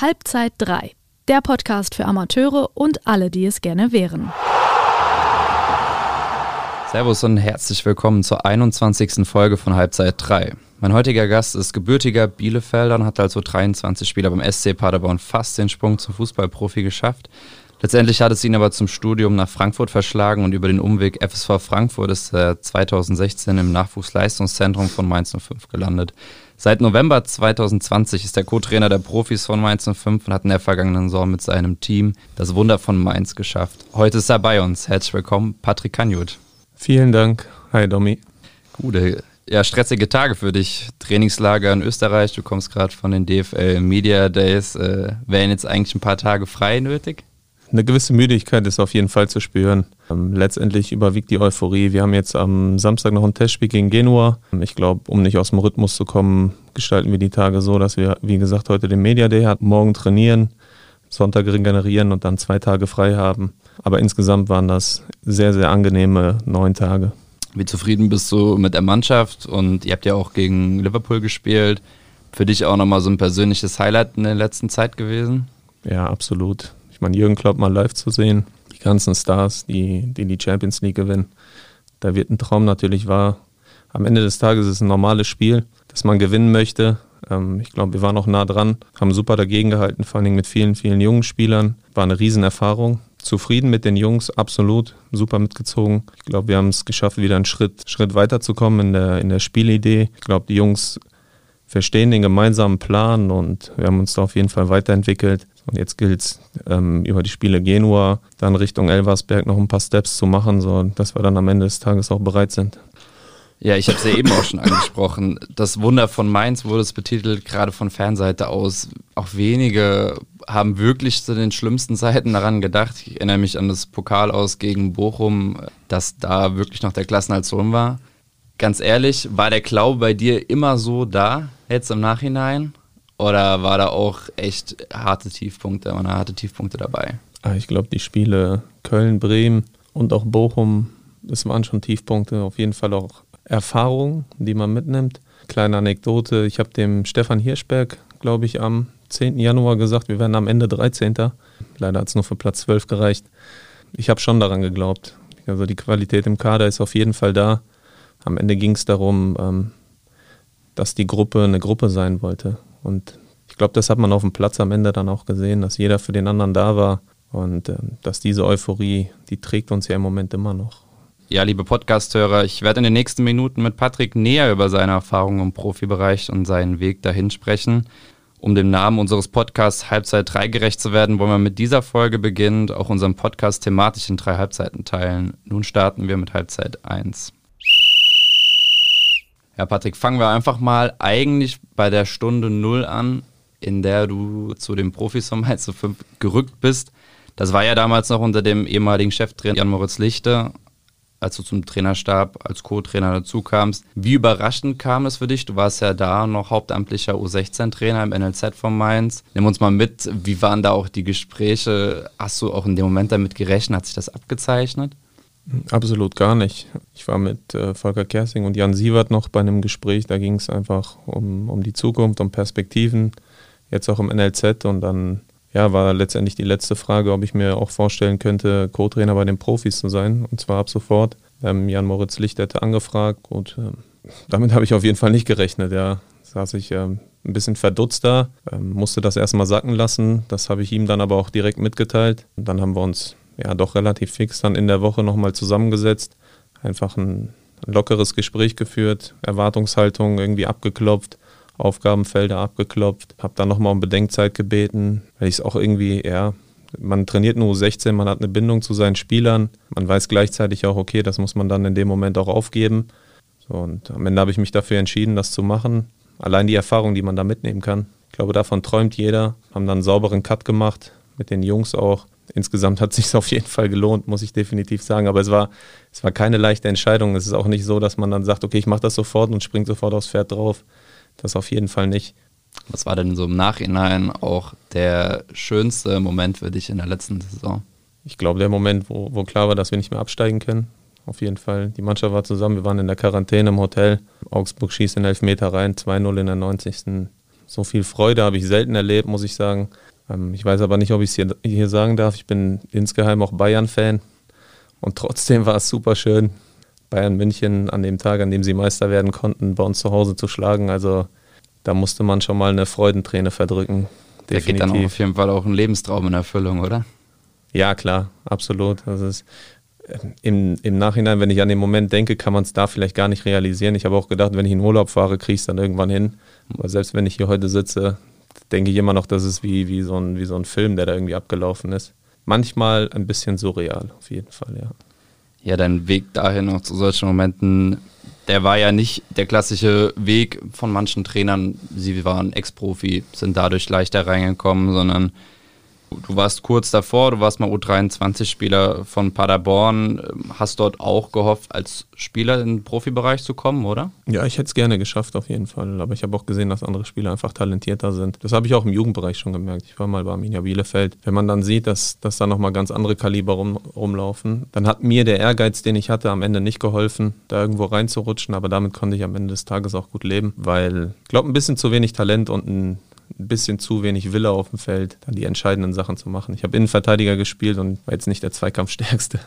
Halbzeit 3, der Podcast für Amateure und alle, die es gerne wären. Servus und herzlich willkommen zur 21. Folge von Halbzeit 3. Mein heutiger Gast ist gebürtiger Bielefelder und hat also 23 Spieler beim SC Paderborn fast den Sprung zum Fußballprofi geschafft. Letztendlich hat es ihn aber zum Studium nach Frankfurt verschlagen und über den Umweg FSV Frankfurt ist er 2016 im Nachwuchsleistungszentrum von Mainz 05 gelandet. Seit November 2020 ist er Co-Trainer der Profis von Mainz 05 und hat in der vergangenen Saison mit seinem Team das Wunder von Mainz geschafft. Heute ist er bei uns. Herzlich willkommen, Patrick Kanjut. Vielen Dank. Hi, Domi. Gute, ja, stressige Tage für dich. Trainingslager in Österreich, du kommst gerade von den DFL Media Days. Äh, wären jetzt eigentlich ein paar Tage frei nötig? Eine gewisse Müdigkeit ist auf jeden Fall zu spüren. Ähm, letztendlich überwiegt die Euphorie. Wir haben jetzt am Samstag noch ein Testspiel gegen Genua. Ich glaube, um nicht aus dem Rhythmus zu kommen, gestalten wir die Tage so, dass wir, wie gesagt, heute den Media Day hatten, morgen trainieren, Sonntag regenerieren und dann zwei Tage frei haben. Aber insgesamt waren das sehr, sehr angenehme neun Tage. Wie zufrieden bist du mit der Mannschaft? Und ihr habt ja auch gegen Liverpool gespielt. Für dich auch nochmal so ein persönliches Highlight in der letzten Zeit gewesen? Ja, absolut. Ich meine, Jürgen Klopp mal live zu sehen, die ganzen Stars, die, die die Champions League gewinnen, da wird ein Traum natürlich wahr. Am Ende des Tages ist es ein normales Spiel, das man gewinnen möchte. Ähm, ich glaube, wir waren auch nah dran, haben super dagegen gehalten, vor allem mit vielen, vielen jungen Spielern. War eine Riesenerfahrung. Zufrieden mit den Jungs, absolut, super mitgezogen. Ich glaube, wir haben es geschafft, wieder einen Schritt, Schritt weiterzukommen in der, in der Spielidee. Ich glaube, die Jungs verstehen den gemeinsamen Plan und wir haben uns da auf jeden Fall weiterentwickelt. Und jetzt gilt es, ähm, über die Spiele Genua, dann Richtung Elversberg noch ein paar Steps zu machen, so dass wir dann am Ende des Tages auch bereit sind. Ja, ich habe es ja eben auch schon angesprochen. Das Wunder von Mainz wurde es betitelt, gerade von Fernseite aus. Auch wenige haben wirklich zu den schlimmsten Zeiten daran gedacht. Ich erinnere mich an das Pokal aus gegen Bochum, dass da wirklich noch der Klassenhalt war. Ganz ehrlich, war der Glaube bei dir immer so da, jetzt im Nachhinein? Oder war da auch echt harte Tiefpunkte, waren harte Tiefpunkte dabei? Ah, ich glaube, die Spiele Köln, Bremen und auch Bochum, das waren schon Tiefpunkte. Auf jeden Fall auch Erfahrungen, die man mitnimmt. Kleine Anekdote, ich habe dem Stefan Hirschberg, glaube ich, am 10. Januar gesagt, wir werden am Ende 13. Leider hat es nur für Platz 12 gereicht. Ich habe schon daran geglaubt. Also die Qualität im Kader ist auf jeden Fall da. Am Ende ging es darum, ähm, dass die Gruppe eine Gruppe sein wollte. Und ich glaube, das hat man auf dem Platz am Ende dann auch gesehen, dass jeder für den anderen da war und äh, dass diese Euphorie, die trägt uns ja im Moment immer noch. Ja, liebe Podcasthörer, ich werde in den nächsten Minuten mit Patrick näher über seine Erfahrungen im Profibereich und seinen Weg dahin sprechen. Um dem Namen unseres Podcasts Halbzeit 3 gerecht zu werden, wollen wir mit dieser Folge beginnend auch unseren Podcast thematisch in drei Halbzeiten teilen. Nun starten wir mit Halbzeit 1. Ja, Patrick, fangen wir einfach mal eigentlich bei der Stunde Null an, in der du zu den Profis vom Mainz 5 gerückt bist. Das war ja damals noch unter dem ehemaligen Cheftrainer Jan-Moritz Lichte, als du zum Trainerstab als Co-Trainer dazu kamst. Wie überraschend kam es für dich? Du warst ja da noch hauptamtlicher U16-Trainer im NLZ von Mainz. Nimm uns mal mit, wie waren da auch die Gespräche? Hast du auch in dem Moment damit gerechnet? Hat sich das abgezeichnet? Absolut gar nicht. Ich war mit äh, Volker Kersing und Jan Sievert noch bei einem Gespräch, da ging es einfach um, um die Zukunft, um Perspektiven, jetzt auch im NLZ und dann ja, war letztendlich die letzte Frage, ob ich mir auch vorstellen könnte, Co-Trainer bei den Profis zu sein und zwar ab sofort. Ähm, Jan Moritz Licht hätte angefragt und äh, damit habe ich auf jeden Fall nicht gerechnet, ja. Saß ich äh, ein bisschen verdutzt da, äh, musste das erstmal sacken lassen, das habe ich ihm dann aber auch direkt mitgeteilt und dann haben wir uns ja doch relativ fix dann in der Woche nochmal zusammengesetzt, einfach ein, lockeres Gespräch geführt, Erwartungshaltung irgendwie abgeklopft, Aufgabenfelder abgeklopft, habe dann nochmal um Bedenkzeit gebeten, weil ich es auch irgendwie, ja, man trainiert nur U16, man hat eine Bindung zu seinen Spielern, man weiß gleichzeitig auch, okay, das muss man dann in dem Moment auch aufgeben. So, und am Ende habe ich mich dafür entschieden, das zu machen. Allein die Erfahrung, die man da mitnehmen kann. Ich glaube, davon träumt jeder. Haben dann einen sauberen Cut gemacht, mit den Jungs auch insgesamt hat es sich auf jeden Fall gelohnt, muss ich definitiv sagen. Aber es war, es war keine leichte Entscheidung. Es ist auch nicht so, dass man dann sagt, okay, ich mache das sofort und springe sofort aufs Pferd drauf. Das auf jeden Fall nicht. Was war denn so im Nachhinein auch der schönste Moment für dich in der letzten Saison? Ich glaube, der Moment, wo, wo klar war, dass wir nicht mehr absteigen können. Auf jeden Fall. Die Mannschaft war zusammen, wir waren in der Quarantäne im Hotel. Augsburg schießt in Elfmeter rein, 2-0 in der 90. so viel Freude habe ich selten erlebt, muss ich sagen. Ähm, ich weiß aber nicht, ob ich es hier, hier sagen darf. Ich bin insgeheim auch Bayern-Fan. Und trotzdem war es super schön, Bayern München an dem Tag, an dem sie Meister werden konnten, bei uns zu Hause zu schlagen. Also da musste man schon mal eine Freudenträne verdrücken. Der geht dann auch auf jeden Fall auch ein Lebenstraum in Erfüllung, oder? Ja, klar, absolut. Das ist, ähm, im, Im Nachhinein, wenn ich an den Moment denke, kann man es da vielleicht gar nicht realisieren. Ich habe auch gedacht, wenn ich in Urlaub fahre, kriege ich es dann irgendwann hin. Aber selbst wenn ich hier heute sitze, denke ich immer noch, das ist wie, wie, so ein, wie so ein Film, der da irgendwie abgelaufen ist. Manchmal ein bisschen surreal, auf jeden Fall, ja. Ja, dein Weg dahin noch zu solchen Momenten, der war ja nicht der klassische Weg von manchen Trainern. Sie waren Ex-Profi, sind dadurch leichter reingekommen, sondern Du warst kurz davor, du warst mal U23-Spieler von Paderborn. Hast dort auch gehofft, als Spieler in den Profibereich zu kommen, oder? Ja, ich hätte es gerne geschafft, auf jeden Fall. Aber ich habe auch gesehen, dass andere Spieler einfach talentierter sind. Das habe ich auch im Jugendbereich schon gemerkt. Ich war mal bei Arminia Bielefeld. Wenn man dann sieht, dass, dass da nochmal ganz andere Kaliber rum, rumlaufen, dann hat mir der Ehrgeiz, den ich hatte, am Ende nicht geholfen, da irgendwo reinzurutschen. Aber damit konnte ich am Ende des Tages auch gut leben, weil ich glaube, ein bisschen zu wenig Talent und ein ein bisschen zu wenig Wille auf dem Feld, dann die entscheidenden Sachen zu machen. Ich habe Innenverteidiger gespielt und war jetzt nicht der Zweikampfstärkste.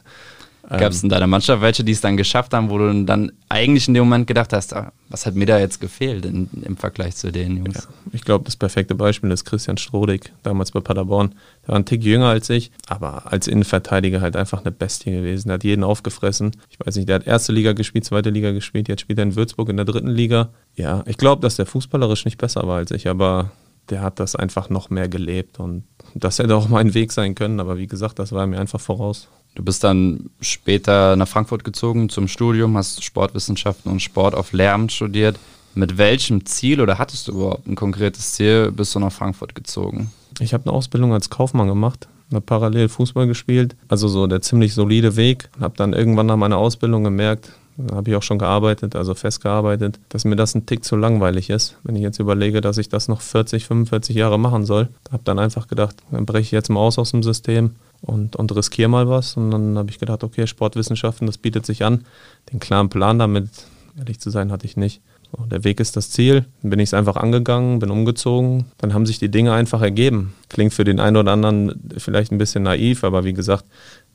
Gab es in deiner Mannschaft welche, die es dann geschafft haben, wo du dann eigentlich in dem Moment gedacht hast, ah, was hat mir da jetzt gefehlt in, im Vergleich zu den Jungs? Ja, ich glaube, das perfekte Beispiel ist Christian Strodig, damals bei Paderborn. Der war ein Tick jünger als ich, aber als Innenverteidiger halt einfach eine Bestie gewesen. Der hat jeden aufgefressen. Ich weiß nicht, der hat erste Liga gespielt, zweite Liga gespielt, jetzt spielt er in Würzburg in der dritten Liga. Ja, ich glaube, dass der fußballerisch nicht besser war als ich, aber der hat das einfach noch mehr gelebt und das hätte auch mein Weg sein können, aber wie gesagt, das war mir einfach voraus. Du bist dann später nach Frankfurt gezogen zum Studium, hast Sportwissenschaften und Sport auf Lärm studiert. Mit welchem Ziel oder hattest du überhaupt ein konkretes Ziel, bist du nach Frankfurt gezogen? Ich habe eine Ausbildung als Kaufmann gemacht, habe parallel Fußball gespielt, also so der ziemlich solide Weg. Habe dann irgendwann nach meiner Ausbildung gemerkt, habe ich auch schon gearbeitet, also festgearbeitet, dass mir das ein Tick zu langweilig ist. Wenn ich jetzt überlege, dass ich das noch 40, 45 Jahre machen soll, habe dann einfach gedacht, dann breche ich jetzt mal aus aus dem System und, und riskiere mal was. Und dann habe ich gedacht, okay, Sportwissenschaften, das bietet sich an. Den klaren Plan damit, ehrlich zu sein, hatte ich nicht. So, der Weg ist das Ziel. Dann bin ich es einfach angegangen, bin umgezogen. Dann haben sich die Dinge einfach ergeben. Klingt für den einen oder anderen vielleicht ein bisschen naiv, aber wie gesagt,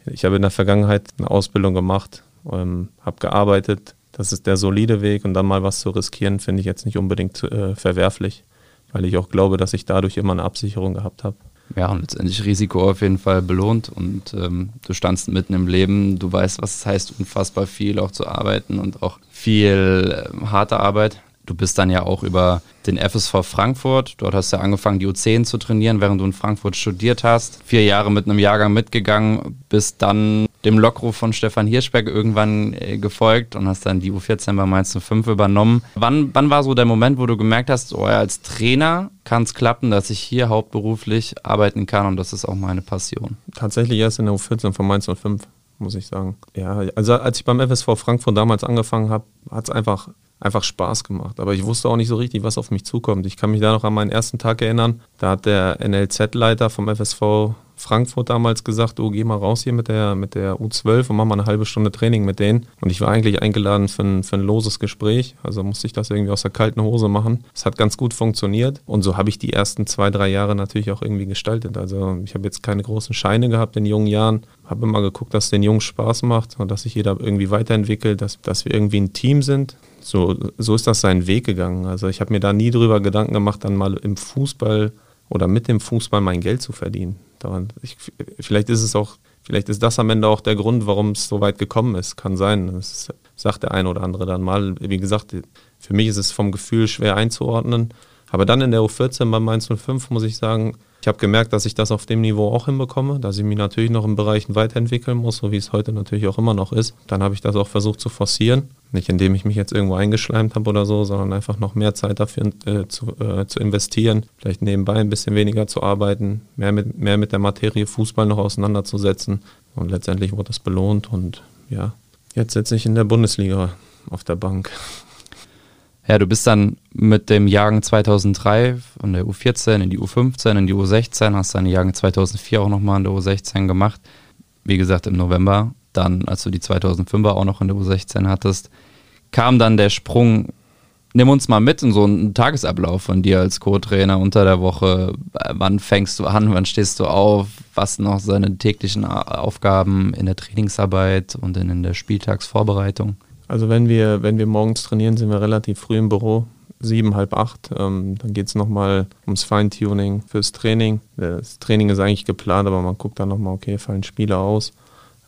ich habe in der Vergangenheit eine Ausbildung gemacht, ähm, habe gearbeitet. Das ist der solide Weg und dann mal was zu riskieren, finde ich jetzt nicht unbedingt äh, verwerflich, weil ich auch glaube, dass ich dadurch immer eine Absicherung gehabt habe. Ja, und letztendlich Risiko auf jeden Fall belohnt und ähm, du standst mitten im Leben, du weißt, was es heißt, unfassbar viel auch zu arbeiten und auch viel äh, harte Arbeit. Du bist dann ja auch über den FSV Frankfurt, dort hast du ja angefangen, die U10 zu trainieren, während du in Frankfurt studiert hast. Vier Jahre mit einem Jahrgang mitgegangen, bist dann dem Lockruf von Stefan Hirschberg irgendwann äh, gefolgt und hast dann die U14 bei Mainz 05 übernommen. Wann, wann war so der Moment, wo du gemerkt hast, oh als Trainer kann es klappen, dass ich hier hauptberuflich arbeiten kann und das ist auch meine Passion? Tatsächlich erst in der U14 von Mainz 05 muss ich sagen. Ja, also als ich beim FSV Frankfurt damals angefangen habe, hat es einfach einfach Spaß gemacht. Aber ich wusste auch nicht so richtig, was auf mich zukommt. Ich kann mich da noch an meinen ersten Tag erinnern. Da hat der NLZ-Leiter vom FSV Frankfurt damals gesagt, oh, geh mal raus hier mit der, mit der U12 und mach mal eine halbe Stunde Training mit denen. Und ich war eigentlich eingeladen für ein, für ein loses Gespräch. Also musste ich das irgendwie aus der kalten Hose machen. Es hat ganz gut funktioniert. Und so habe ich die ersten zwei, drei Jahre natürlich auch irgendwie gestaltet. Also ich habe jetzt keine großen Scheine gehabt in jungen Jahren. Habe immer geguckt, dass es den Jungs Spaß macht und dass sich jeder irgendwie weiterentwickelt, dass, dass wir irgendwie ein Team sind, so, so ist das seinen Weg gegangen. Also ich habe mir da nie drüber Gedanken gemacht, dann mal im Fußball oder mit dem Fußball mein Geld zu verdienen. Daran, ich, vielleicht ist es auch, vielleicht ist das am Ende auch der Grund, warum es so weit gekommen ist. Kann sein. Das sagt der eine oder andere dann mal. Wie gesagt, für mich ist es vom Gefühl schwer einzuordnen. Aber dann in der U14 beim 105 muss ich sagen, ich habe gemerkt, dass ich das auf dem Niveau auch hinbekomme, dass ich mich natürlich noch in Bereichen weiterentwickeln muss, so wie es heute natürlich auch immer noch ist. Dann habe ich das auch versucht zu forcieren. Nicht indem ich mich jetzt irgendwo eingeschleimt habe oder so, sondern einfach noch mehr Zeit dafür äh, zu, äh, zu investieren. Vielleicht nebenbei ein bisschen weniger zu arbeiten, mehr mit, mehr mit der Materie Fußball noch auseinanderzusetzen. Und letztendlich wurde das belohnt und ja, jetzt sitze ich in der Bundesliga auf der Bank. Ja, du bist dann mit dem Jahrgang 2003 von der U14 in die U15, in die U16, hast deine Jahrgang 2004 auch nochmal in der U16 gemacht. Wie gesagt, im November, dann, als du die 2005er auch noch in der U16 hattest, kam dann der Sprung Nimm uns mal mit in so einen Tagesablauf von dir als Co-Trainer unter der Woche. Wann fängst du an? Wann stehst du auf? Was noch seine täglichen Aufgaben in der Trainingsarbeit und in der Spieltagsvorbereitung? Also wenn wir, wenn wir morgens trainieren, sind wir relativ früh im Büro sieben, halb acht. Ähm, dann geht es nochmal ums Feintuning fürs Training. Das Training ist eigentlich geplant, aber man guckt dann nochmal, okay, fallen Spieler aus.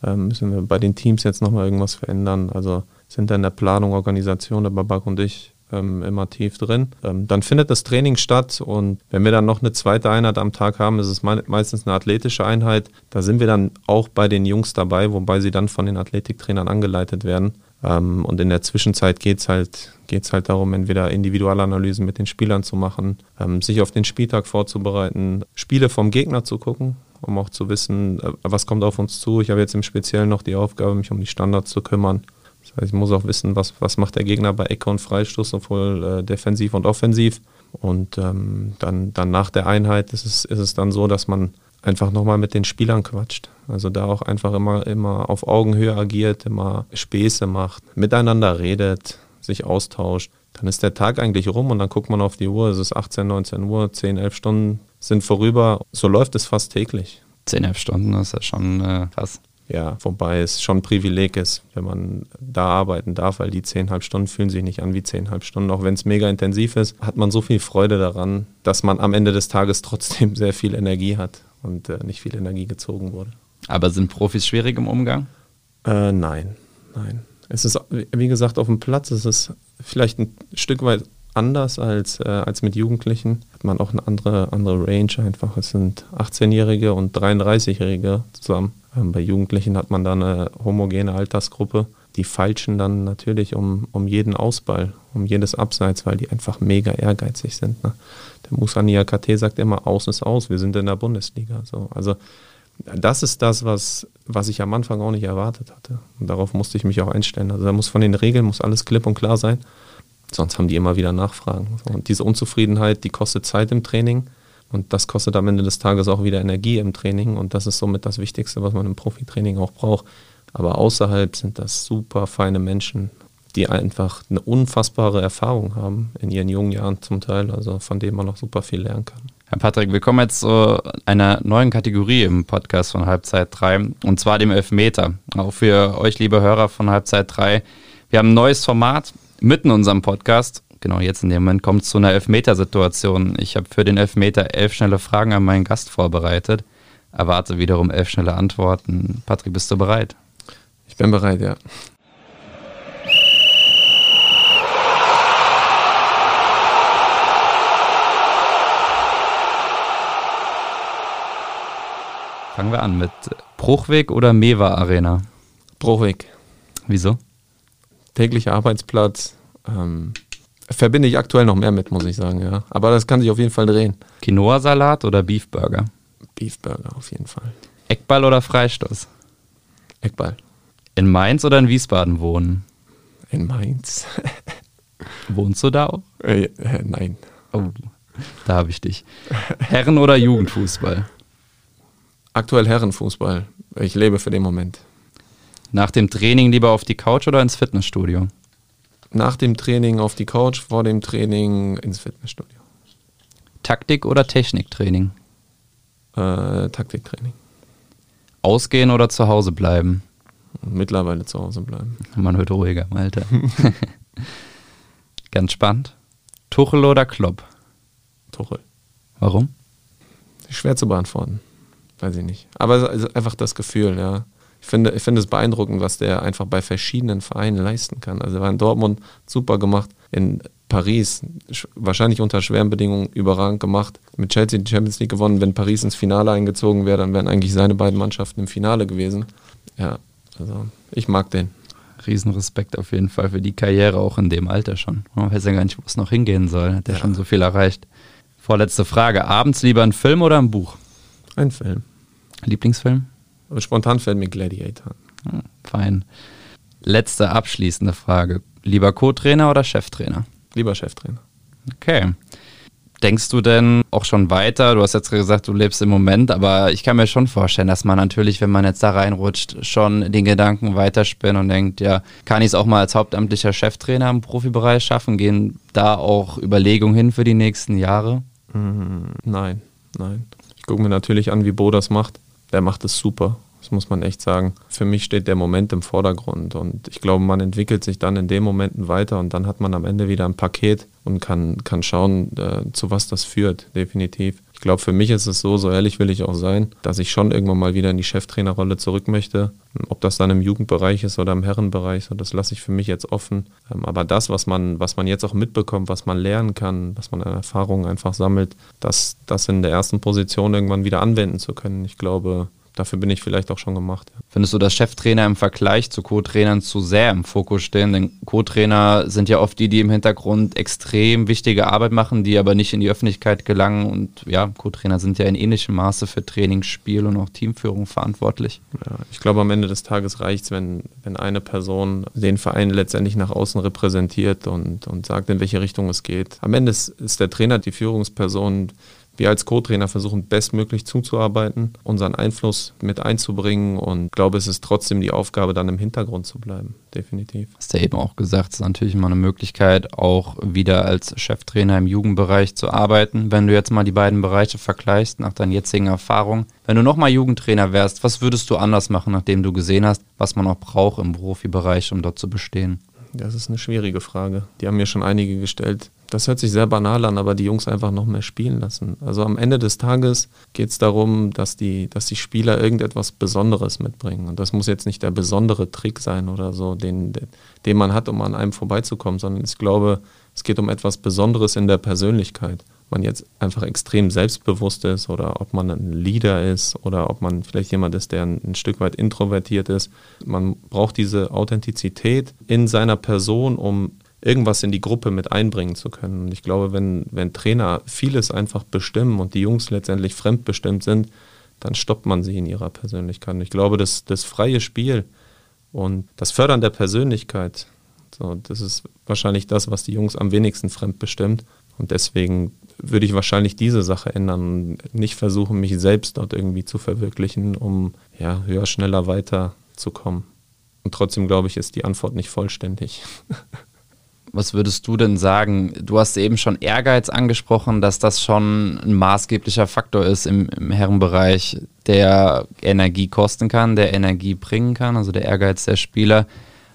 Ähm, müssen wir bei den Teams jetzt nochmal irgendwas verändern? Also sind da in der Planung, Organisation, der Babak und ich ähm, immer tief drin. Ähm, dann findet das Training statt und wenn wir dann noch eine zweite Einheit am Tag haben, ist es me meistens eine athletische Einheit. Da sind wir dann auch bei den Jungs dabei, wobei sie dann von den Athletiktrainern angeleitet werden. Ähm, und in der Zwischenzeit geht es halt, geht's halt darum, entweder Individualanalysen mit den Spielern zu machen, ähm, sich auf den Spieltag vorzubereiten, Spiele vom Gegner zu gucken, um auch zu wissen, äh, was kommt auf uns zu. Ich habe jetzt im Speziellen noch die Aufgabe, mich um die Standards zu kümmern. Das heißt, ich muss auch wissen, was, was macht der Gegner bei Ecke und Freistoß, sowohl äh, defensiv und offensiv. Und ähm, dann, dann nach der Einheit ist es, ist es dann so, dass man einfach nochmal mit den Spielern quatscht. Also da auch einfach immer, immer auf Augenhöhe agiert, immer Späße macht, miteinander redet, sich austauscht. Dann ist der Tag eigentlich rum und dann guckt man auf die Uhr, es ist 18, 19 Uhr, 10, 11 Stunden sind vorüber. So läuft es fast täglich. 10, 11 Stunden, das ist ja schon äh, krass. Ja, wobei es schon ein Privileg ist, wenn man da arbeiten darf, weil die 10,5 Stunden fühlen sich nicht an wie 10,5 Stunden. Auch wenn es mega intensiv ist, hat man so viel Freude daran, dass man am Ende des Tages trotzdem sehr viel Energie hat und äh, nicht viel Energie gezogen wurde. Aber sind Profis schwierig im Umgang? Äh, nein, nein. Es ist, wie gesagt, auf dem Platz es ist vielleicht ein Stück weit anders als, äh, als mit Jugendlichen. Hat man auch eine andere, andere Range einfach. Es sind 18-Jährige und 33-Jährige zusammen. Ähm, bei Jugendlichen hat man da eine homogene Altersgruppe. Die feilschen dann natürlich um, um jeden Ausball, um jedes Abseits, weil die einfach mega ehrgeizig sind. Ne? Musa Niakate sagt immer, aus ist aus, wir sind in der Bundesliga. So, also das ist das, was, was ich am Anfang auch nicht erwartet hatte. Und darauf musste ich mich auch einstellen. Also da muss von den Regeln muss alles klipp und klar sein. Sonst haben die immer wieder Nachfragen. Und diese Unzufriedenheit, die kostet Zeit im Training. Und das kostet am Ende des Tages auch wieder Energie im Training. Und das ist somit das Wichtigste, was man im Profitraining auch braucht. Aber außerhalb sind das super feine Menschen, die einfach eine unfassbare Erfahrung haben in ihren jungen Jahren zum Teil, also von denen man noch super viel lernen kann. Herr Patrick, wir kommen jetzt zu einer neuen Kategorie im Podcast von Halbzeit 3 und zwar dem Elfmeter. Auch für euch, liebe Hörer von Halbzeit 3. Wir haben ein neues Format mitten in unserem Podcast. Genau, jetzt in dem Moment kommt es zu einer Elfmetersituation. Ich habe für den Elfmeter elf schnelle Fragen an meinen Gast vorbereitet. Erwarte wiederum elf schnelle Antworten. Patrick, bist du bereit? Ich bin bereit, ja. Fangen wir an mit Bruchweg oder Mewa Arena? Bruchweg. Wieso? Täglicher Arbeitsplatz. Ähm, verbinde ich aktuell noch mehr mit, muss ich sagen, ja. Aber das kann sich auf jeden Fall drehen. Quinoa-Salat oder Beefburger? Beefburger auf jeden Fall. Eckball oder Freistoß? Eckball. In Mainz oder in Wiesbaden wohnen? In Mainz. Wohnst du da auch? Äh, äh, nein. Oh, da habe ich dich. Herren- oder Jugendfußball? Aktuell Herrenfußball. Ich lebe für den Moment. Nach dem Training lieber auf die Couch oder ins Fitnessstudio? Nach dem Training auf die Couch, vor dem Training ins Fitnessstudio. Taktik oder Techniktraining? Äh, Taktiktraining. Ausgehen oder zu Hause bleiben? Mittlerweile zu Hause bleiben. Man wird ruhiger, Alter. Ganz spannend. Tuchel oder Klopp? Tuchel. Warum? Schwer zu beantworten weiß ich nicht. Aber einfach das Gefühl, ja. Ich finde, ich finde es beeindruckend, was der einfach bei verschiedenen Vereinen leisten kann. Also er war in Dortmund super gemacht, in Paris wahrscheinlich unter schweren Bedingungen überragend gemacht. Mit Chelsea die Champions League gewonnen. Wenn Paris ins Finale eingezogen wäre, dann wären eigentlich seine beiden Mannschaften im Finale gewesen. Ja, also ich mag den. Riesenrespekt auf jeden Fall für die Karriere, auch in dem Alter schon. Man weiß ja gar nicht, wo es noch hingehen soll. Hat ja schon so viel erreicht. Vorletzte Frage. Abends lieber ein Film oder ein Buch? Ein Film. Lieblingsfilm? Spontan fällt mir Gladiator. Hm, fein. Letzte abschließende Frage. Lieber Co-Trainer oder Cheftrainer? Lieber Cheftrainer. Okay. Denkst du denn auch schon weiter? Du hast jetzt gesagt, du lebst im Moment, aber ich kann mir schon vorstellen, dass man natürlich, wenn man jetzt da reinrutscht, schon den Gedanken weiterspinnt und denkt, ja, kann ich es auch mal als hauptamtlicher Cheftrainer im Profibereich schaffen? Gehen da auch Überlegungen hin für die nächsten Jahre? Mm, nein, nein. Ich gucke mir natürlich an, wie Bo das macht. Der macht es super. Das muss man echt sagen. Für mich steht der Moment im Vordergrund und ich glaube, man entwickelt sich dann in den Momenten weiter und dann hat man am Ende wieder ein Paket und kann, kann schauen, äh, zu was das führt, definitiv. Ich glaube, für mich ist es so, so ehrlich will ich auch sein, dass ich schon irgendwann mal wieder in die Cheftrainerrolle zurück möchte. Ob das dann im Jugendbereich ist oder im Herrenbereich, so das lasse ich für mich jetzt offen. Ähm, aber das, was man, was man jetzt auch mitbekommt, was man lernen kann, was man an Erfahrungen einfach sammelt, das, das in der ersten Position irgendwann wieder anwenden zu können. Ich glaube, dafür bin ich vielleicht auch schon gemacht. Ja. Findest du, dass Cheftrainer im Vergleich zu Co-Trainern zu sehr im Fokus stehen? Denn Co-Trainer sind ja oft die, die im Hintergrund extrem wichtige Arbeit machen, die aber nicht in die Öffentlichkeit gelangen. Und ja, Co-Trainer sind ja in ähnlichem Maße für Training, Spiel und auch Teamführung verantwortlich. Ja, ich glaube, am Ende des Tages reicht es, wenn, wenn eine Person den Verein letztendlich nach außen repräsentiert und, und sagt, in welche Richtung es geht. Am Ende ist, ist der Trainer die Führungsperson wir als Co-Trainer versuchen bestmöglich zuzuarbeiten, unseren Einfluss mit einzubringen und ich glaube, es ist trotzdem die Aufgabe, dann im Hintergrund zu bleiben, definitiv. Hast du ja eben auch gesagt, es ist natürlich immer eine Möglichkeit, auch wieder als Cheftrainer im Jugendbereich zu arbeiten. Wenn du jetzt mal die beiden Bereiche vergleichst, nach deinen jetzigen Erfahrungen, wenn du nochmal Jugendtrainer wärst, was würdest du anders machen, nachdem du gesehen hast, was man auch braucht im Profibereich, um dort zu bestehen? Das ist eine schwierige Frage. Die haben mir schon einige gestellt. Das hört sich sehr banal an, aber die Jungs einfach noch mehr spielen lassen. Also am Ende des Tages geht es darum, dass die, dass die Spieler irgendetwas Besonderes mitbringen. Und das muss jetzt nicht der besondere Trick sein oder so, den, den man hat, um an einem vorbeizukommen, sondern ich glaube, es geht um etwas Besonderes in der Persönlichkeit. Ob man jetzt einfach extrem selbstbewusst ist oder ob man ein Leader ist oder ob man vielleicht jemand ist, der ein, ein Stück weit introvertiert ist. Man braucht diese Authentizität in seiner Person, um irgendwas in die Gruppe mit einbringen zu können. Und ich glaube, wenn, wenn Trainer vieles einfach bestimmen und die Jungs letztendlich fremdbestimmt sind, dann stoppt man sie in ihrer Persönlichkeit. Und ich glaube, das, das freie Spiel und das Fördern der Persönlichkeit, so, das ist wahrscheinlich das, was die Jungs am wenigsten fremdbestimmt. Und deswegen würde ich wahrscheinlich diese Sache ändern und nicht versuchen, mich selbst dort irgendwie zu verwirklichen, um ja, höher, schneller weiterzukommen. Und trotzdem glaube ich, ist die Antwort nicht vollständig. Was würdest du denn sagen? Du hast eben schon Ehrgeiz angesprochen, dass das schon ein maßgeblicher Faktor ist im, im Herrenbereich, der Energie kosten kann, der Energie bringen kann, also der Ehrgeiz der Spieler.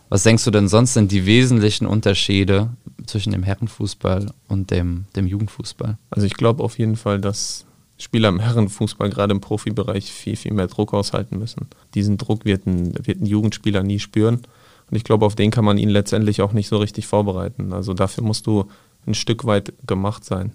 Was denkst du denn sonst sind die wesentlichen Unterschiede zwischen dem Herrenfußball und dem, dem Jugendfußball? Also ich glaube auf jeden Fall, dass Spieler im Herrenfußball gerade im Profibereich viel, viel mehr Druck aushalten müssen. Diesen Druck wird ein, wird ein Jugendspieler nie spüren. Und ich glaube, auf den kann man ihn letztendlich auch nicht so richtig vorbereiten. Also dafür musst du ein Stück weit gemacht sein.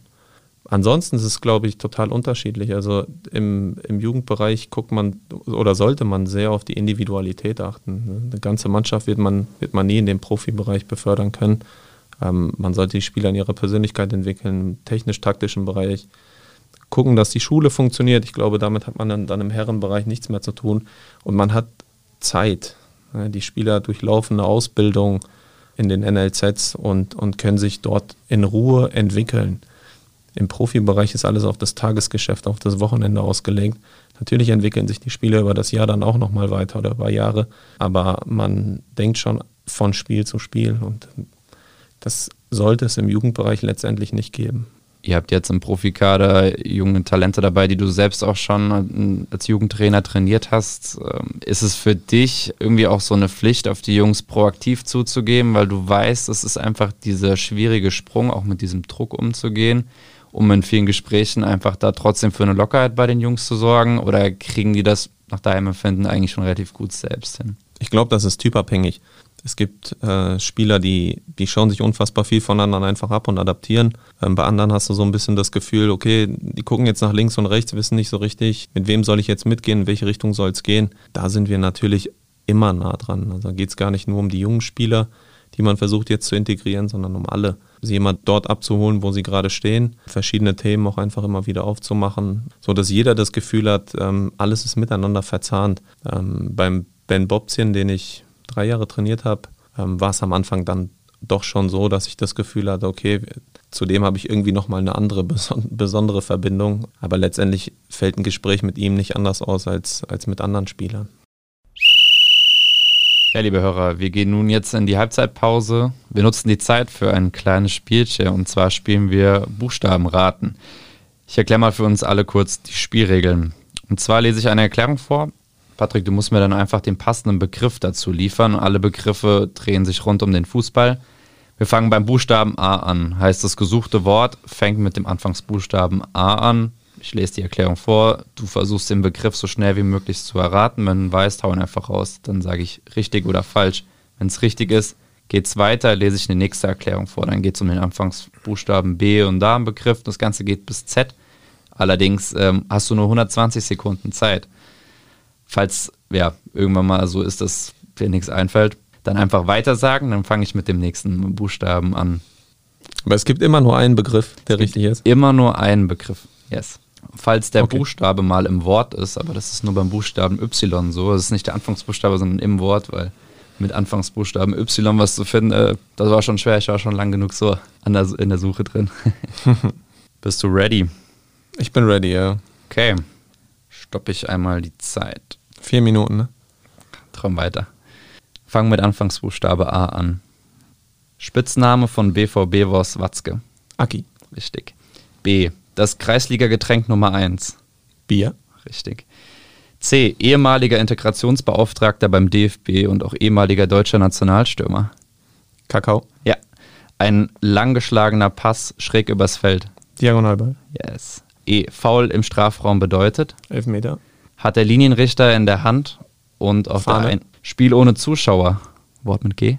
Ansonsten ist es, glaube ich, total unterschiedlich. Also im, im Jugendbereich guckt man oder sollte man sehr auf die Individualität achten. Eine ganze Mannschaft wird man, wird man nie in den Profibereich befördern können. Ähm, man sollte die Spieler in ihrer Persönlichkeit entwickeln, im technisch-taktischen Bereich. Gucken, dass die Schule funktioniert. Ich glaube, damit hat man dann, dann im Herrenbereich nichts mehr zu tun. Und man hat Zeit. Die Spieler durchlaufen eine Ausbildung in den NLZs und, und können sich dort in Ruhe entwickeln. Im Profibereich ist alles auf das Tagesgeschäft, auf das Wochenende ausgelegt. Natürlich entwickeln sich die Spieler über das Jahr dann auch nochmal weiter oder über Jahre, aber man denkt schon von Spiel zu Spiel und das sollte es im Jugendbereich letztendlich nicht geben. Ihr habt jetzt im Profikader junge Talente dabei, die du selbst auch schon als Jugendtrainer trainiert hast. Ähm, ist es für dich irgendwie auch so eine Pflicht, auf die Jungs proaktiv zuzugeben, weil du weißt, es ist einfach dieser schwierige Sprung, auch mit diesem Druck umzugehen, um in vielen Gesprächen einfach da trotzdem für eine Lockerheit bei den Jungs zu sorgen? Oder kriegen die das nach deinem Empfinden eigentlich schon relativ gut selbst hin? Ich glaube, das ist typabhängig. Es gibt äh, Spieler, die, die schauen sich unfassbar viel voneinander einfach ab und adaptieren. Ähm, bei anderen hast du so ein bisschen das Gefühl, okay, die gucken jetzt nach links und rechts, wissen nicht so richtig, mit wem soll ich jetzt mitgehen, in welche Richtung soll es gehen. Da sind wir natürlich immer nah dran. Also geht es gar nicht nur um die jungen Spieler, die man versucht jetzt zu integrieren, sondern um alle. Sie immer dort abzuholen, wo sie gerade stehen, verschiedene Themen auch einfach immer wieder aufzumachen, sodass jeder das Gefühl hat, ähm, alles ist miteinander verzahnt. Ähm, beim Ben Bobzien, den ich drei Jahre trainiert habe, ähm, war es am Anfang dann doch schon so, dass ich das Gefühl hatte, okay, Zudem habe ich irgendwie nochmal eine andere besondere Verbindung. Aber letztendlich fällt ein Gespräch mit ihm nicht anders aus als, als mit anderen Spielern. Ja, liebe Hörer, wir gehen nun jetzt in die Halbzeitpause. Wir nutzen die Zeit für ein kleines Spielchen und zwar spielen wir Buchstabenraten. Ich erkläre mal für uns alle kurz die Spielregeln. Und zwar lese ich eine Erklärung vor. Patrick, du musst mir dann einfach den passenden Begriff dazu liefern. Alle Begriffe drehen sich rund um den Fußball. Wir fangen beim Buchstaben A an. Heißt das gesuchte Wort fängt mit dem Anfangsbuchstaben A an. Ich lese die Erklärung vor. Du versuchst den Begriff so schnell wie möglich zu erraten. Wenn du weißt, hau ihn einfach raus. Dann sage ich richtig oder falsch. Wenn es richtig ist, geht es weiter, lese ich eine nächste Erklärung vor. Dann geht es um den Anfangsbuchstaben B und da im Begriff. Das Ganze geht bis Z. Allerdings ähm, hast du nur 120 Sekunden Zeit. Falls ja irgendwann mal so ist, dass dir nichts einfällt, dann einfach weiter sagen. Dann fange ich mit dem nächsten Buchstaben an. Aber es gibt immer nur einen Begriff, der richtig ist. Immer nur einen Begriff. Yes falls der okay. Buchstabe mal im Wort ist, aber das ist nur beim Buchstaben Y so. Das ist nicht der Anfangsbuchstabe, sondern im Wort, weil mit Anfangsbuchstaben Y was zu finden, äh, das war schon schwer. Ich war schon lang genug so der, in der Suche drin. Bist du ready? Ich bin ready, ja. Okay. Stoppe ich einmal die Zeit. Vier Minuten, ne? Traum weiter. Fangen mit Anfangsbuchstabe A an. Spitzname von BVB Wors Watzke. Aki. Richtig. B. Das Kreisliga-Getränk Nummer 1. Bier. Richtig. C. Ehemaliger Integrationsbeauftragter beim DFB und auch ehemaliger deutscher Nationalstürmer. Kakao. Ja. Ein langgeschlagener Pass schräg übers Feld. Diagonalball. Yes. E. Foul im Strafraum bedeutet. Elfmeter. Hat der Linienrichter in der Hand und auf Fahne. der ein Spiel ohne Zuschauer. Wort mit G.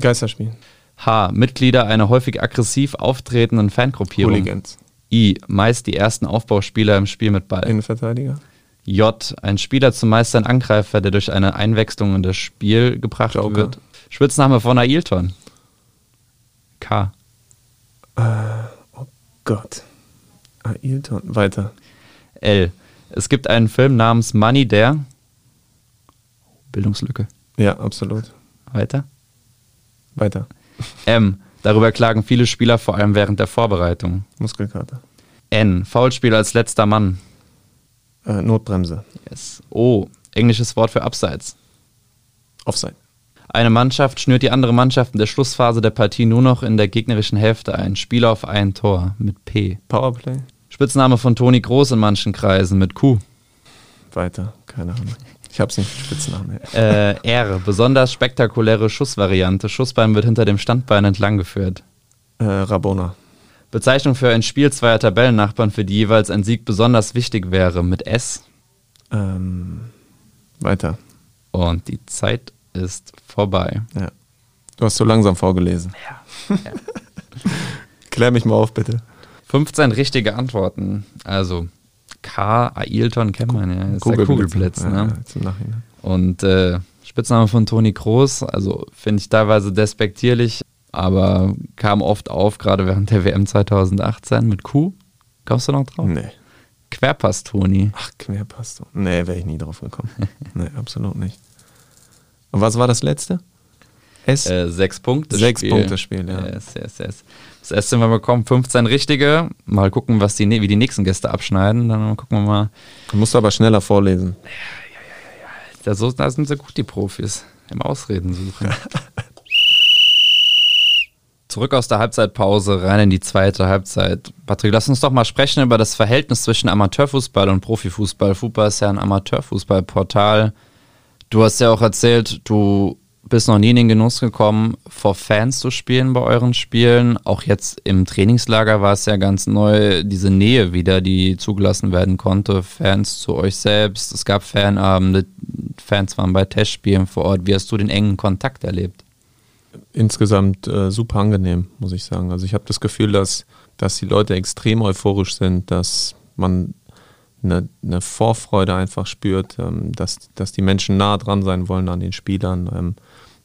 Geisterspiel. H. Mitglieder einer häufig aggressiv auftretenden Fangruppierung. Hooligans. I. Meist die ersten Aufbauspieler im Spiel mit Ball. Innenverteidiger. J. Ein Spieler zumeist ein Angreifer, der durch eine Einwechslung in das Spiel gebracht Joker. wird. Spitzname von Ailton. K. Äh, oh Gott. Ailton. Weiter. L. Es gibt einen Film namens Money, der. Bildungslücke. Ja, absolut. Weiter. Weiter. M. Darüber klagen viele Spieler vor allem während der Vorbereitung. Muskelkater. N. Foulspiel als letzter Mann. Äh, Notbremse. Yes. O. Englisches Wort für Abseits. Offside. Eine Mannschaft schnürt die andere Mannschaft in der Schlussphase der Partie nur noch in der gegnerischen Hälfte ein. Spieler auf ein Tor mit P. Powerplay. Spitzname von Toni Groß in manchen Kreisen mit Q. Weiter, keine Ahnung. Ich habe es nicht mit Spitznamen. Äh, R, besonders spektakuläre Schussvariante. Schussbein wird hinter dem Standbein entlang geführt. Äh, Rabona. Bezeichnung für ein Spiel zweier Tabellennachbarn, für die jeweils ein Sieg besonders wichtig wäre. Mit S. Ähm, weiter. Und die Zeit ist vorbei. Ja. Du hast so langsam vorgelesen. Ja. ja. Klär mich mal auf, bitte. 15 richtige Antworten. Also K. Ailton kennt man ja. Ist Kugelblitz, Kugelblitz ne? ja, Und äh, Spitzname von Toni Groß, also finde ich teilweise despektierlich, aber kam oft auf, gerade während der WM 2018 mit Q. Kommst du noch drauf? Nee. Querpass Toni. Ach, Querpass Toni. Nee, wäre ich nie drauf gekommen. nee, absolut nicht. Und was war das letzte? S? Äh, sechs Punkte. Sechs Punkte Spiel, ja. Yes, yes, yes. Das erste Mal bekommen 15 richtige. Mal gucken, was die, wie die nächsten Gäste abschneiden. Dann gucken wir mal. Du musst aber schneller vorlesen. Ja, ja, ja, ja. Da, so, da sind sie gut, die Profis. Im Ausreden suchen. Zurück aus der Halbzeitpause, rein in die zweite Halbzeit. Patrick, lass uns doch mal sprechen über das Verhältnis zwischen Amateurfußball und Profifußball. Fußball ist ja ein Amateurfußballportal. Du hast ja auch erzählt, du bist noch nie in den Genuss gekommen, vor Fans zu spielen bei euren Spielen. Auch jetzt im Trainingslager war es ja ganz neu, diese Nähe wieder, die zugelassen werden konnte. Fans zu euch selbst. Es gab Fanabende, Fans waren bei Testspielen vor Ort. Wie hast du den engen Kontakt erlebt? Insgesamt äh, super angenehm, muss ich sagen. Also ich habe das Gefühl, dass, dass die Leute extrem euphorisch sind, dass man eine, eine Vorfreude einfach spürt, ähm, dass, dass die Menschen nah dran sein wollen an den Spielern. Ähm,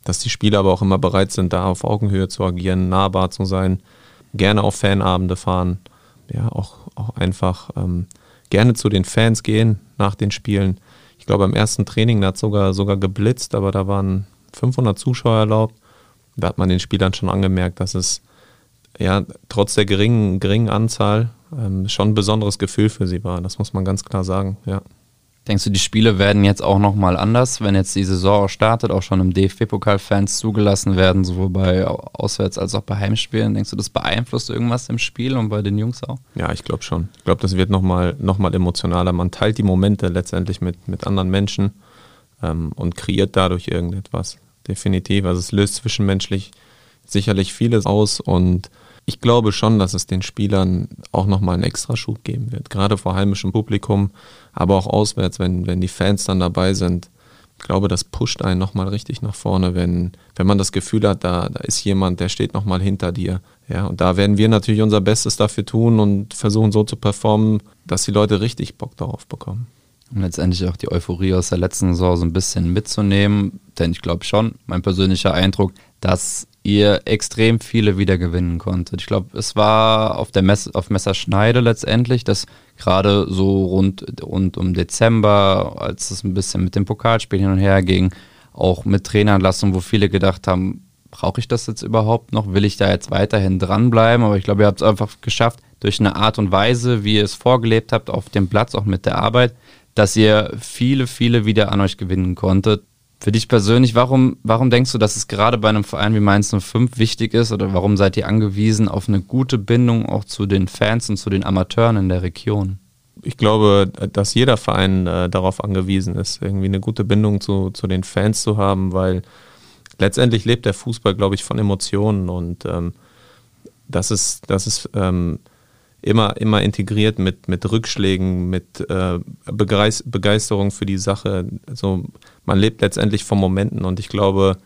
dass die Spieler aber auch immer bereit sind, da auf Augenhöhe zu agieren, nahbar zu sein, gerne auf Fanabende fahren, ja, auch, auch einfach ähm, gerne zu den Fans gehen nach den Spielen. Ich glaube, beim ersten Training, da hat sogar, sogar geblitzt, aber da waren 500 Zuschauer erlaubt. Da hat man den Spielern schon angemerkt, dass es ja, trotz der geringen, geringen Anzahl ähm, schon ein besonderes Gefühl für sie war. Das muss man ganz klar sagen, ja. Denkst du, die Spiele werden jetzt auch nochmal anders, wenn jetzt die Saison startet, auch schon im DFB-Pokal Fans zugelassen werden, sowohl bei Auswärts- als auch bei Heimspielen? Denkst du, das beeinflusst irgendwas im Spiel und bei den Jungs auch? Ja, ich glaube schon. Ich glaube, das wird nochmal noch mal emotionaler. Man teilt die Momente letztendlich mit, mit anderen Menschen ähm, und kreiert dadurch irgendetwas. Definitiv. Also es löst zwischenmenschlich sicherlich vieles aus und ich glaube schon, dass es den Spielern auch nochmal einen Extraschub geben wird. Gerade vor heimischem Publikum, aber auch auswärts, wenn, wenn die Fans dann dabei sind. Ich glaube, das pusht einen nochmal richtig nach vorne, wenn, wenn man das Gefühl hat, da, da ist jemand, der steht nochmal hinter dir. Ja, und da werden wir natürlich unser Bestes dafür tun und versuchen so zu performen, dass die Leute richtig Bock darauf bekommen. Um letztendlich auch die Euphorie aus der letzten Saison so ein bisschen mitzunehmen, denn ich glaube schon, mein persönlicher Eindruck, dass ihr extrem viele wieder gewinnen konntet. Ich glaube, es war auf der Mess auf Messerschneide letztendlich, dass gerade so rund, rund um Dezember, als es ein bisschen mit dem Pokalspiel hin und her ging, auch mit Traineranlassung, wo viele gedacht haben, brauche ich das jetzt überhaupt noch? Will ich da jetzt weiterhin dranbleiben? Aber ich glaube, ihr habt es einfach geschafft, durch eine Art und Weise, wie ihr es vorgelebt habt auf dem Platz, auch mit der Arbeit, dass ihr viele, viele wieder an euch gewinnen konntet. Für dich persönlich, warum, warum denkst du, dass es gerade bei einem Verein wie Mainz 05 wichtig ist oder warum seid ihr angewiesen auf eine gute Bindung auch zu den Fans und zu den Amateuren in der Region? Ich glaube, dass jeder Verein äh, darauf angewiesen ist, irgendwie eine gute Bindung zu, zu den Fans zu haben, weil letztendlich lebt der Fußball, glaube ich, von Emotionen und ähm, das ist, das ist ähm, immer, immer integriert mit, mit Rückschlägen, mit äh, Begeisterung für die Sache. Also man lebt letztendlich von Momenten und ich glaube,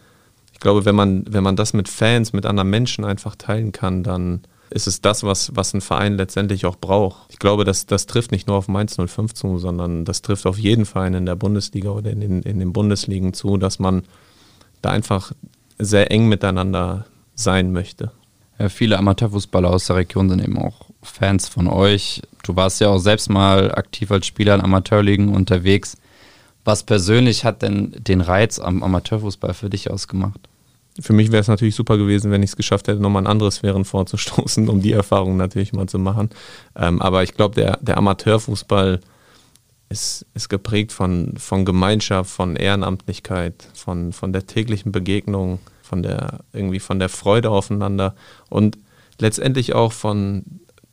ich glaube, wenn man, wenn man das mit Fans, mit anderen Menschen einfach teilen kann, dann ist es das, was, was ein Verein letztendlich auch braucht. Ich glaube, das, das trifft nicht nur auf Mainz 05 zu, sondern das trifft auf jeden Verein in der Bundesliga oder in den, in den Bundesligen zu, dass man da einfach sehr eng miteinander sein möchte. Ja, viele Amateurfußballer aus der Region sind eben auch Fans von euch. Du warst ja auch selbst mal aktiv als Spieler in Amateurligen unterwegs. Was persönlich hat denn den Reiz am Amateurfußball für dich ausgemacht? Für mich wäre es natürlich super gewesen, wenn ich es geschafft hätte, nochmal in andere Sphären vorzustoßen, um die Erfahrung natürlich mal zu machen. Ähm, aber ich glaube, der, der Amateurfußball ist, ist geprägt von, von Gemeinschaft, von Ehrenamtlichkeit, von, von der täglichen Begegnung, von der irgendwie von der Freude aufeinander und letztendlich auch von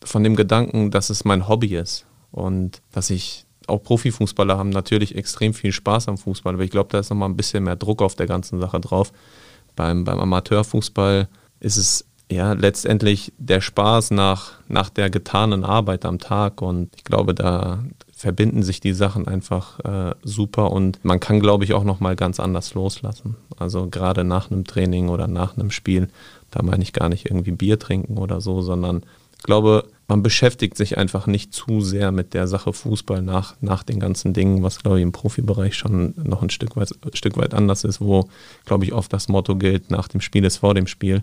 von dem Gedanken, dass es mein Hobby ist und dass ich auch Profifußballer haben natürlich extrem viel Spaß am Fußball, aber ich glaube, da ist nochmal ein bisschen mehr Druck auf der ganzen Sache drauf. Beim, beim Amateurfußball ist es ja letztendlich der Spaß nach, nach der getanen Arbeit am Tag und ich glaube, da verbinden sich die Sachen einfach äh, super und man kann, glaube ich, auch nochmal ganz anders loslassen. Also gerade nach einem Training oder nach einem Spiel, da meine ich gar nicht irgendwie Bier trinken oder so, sondern ich glaube, man beschäftigt sich einfach nicht zu sehr mit der Sache Fußball nach, nach den ganzen Dingen, was, glaube ich, im Profibereich schon noch ein Stück weit, Stück weit anders ist, wo, glaube ich, oft das Motto gilt, nach dem Spiel ist vor dem Spiel.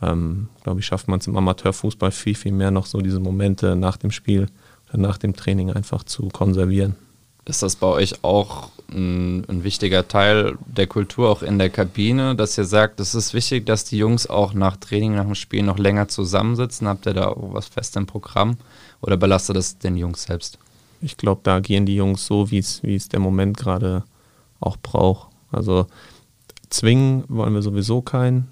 Ähm, glaube ich, schafft man es im Amateurfußball viel, viel mehr noch so diese Momente nach dem Spiel oder nach dem Training einfach zu konservieren. Ist das bei euch auch ein, ein, wichtiger Teil der Kultur, auch in der Kabine, dass ihr sagt, es ist wichtig, dass die Jungs auch nach Training, nach dem Spiel noch länger zusammensitzen? Habt ihr da was fest im Programm oder belastet das den Jungs selbst? Ich glaube, da gehen die Jungs so, wie es der Moment gerade auch braucht. Also zwingen wollen wir sowieso keinen.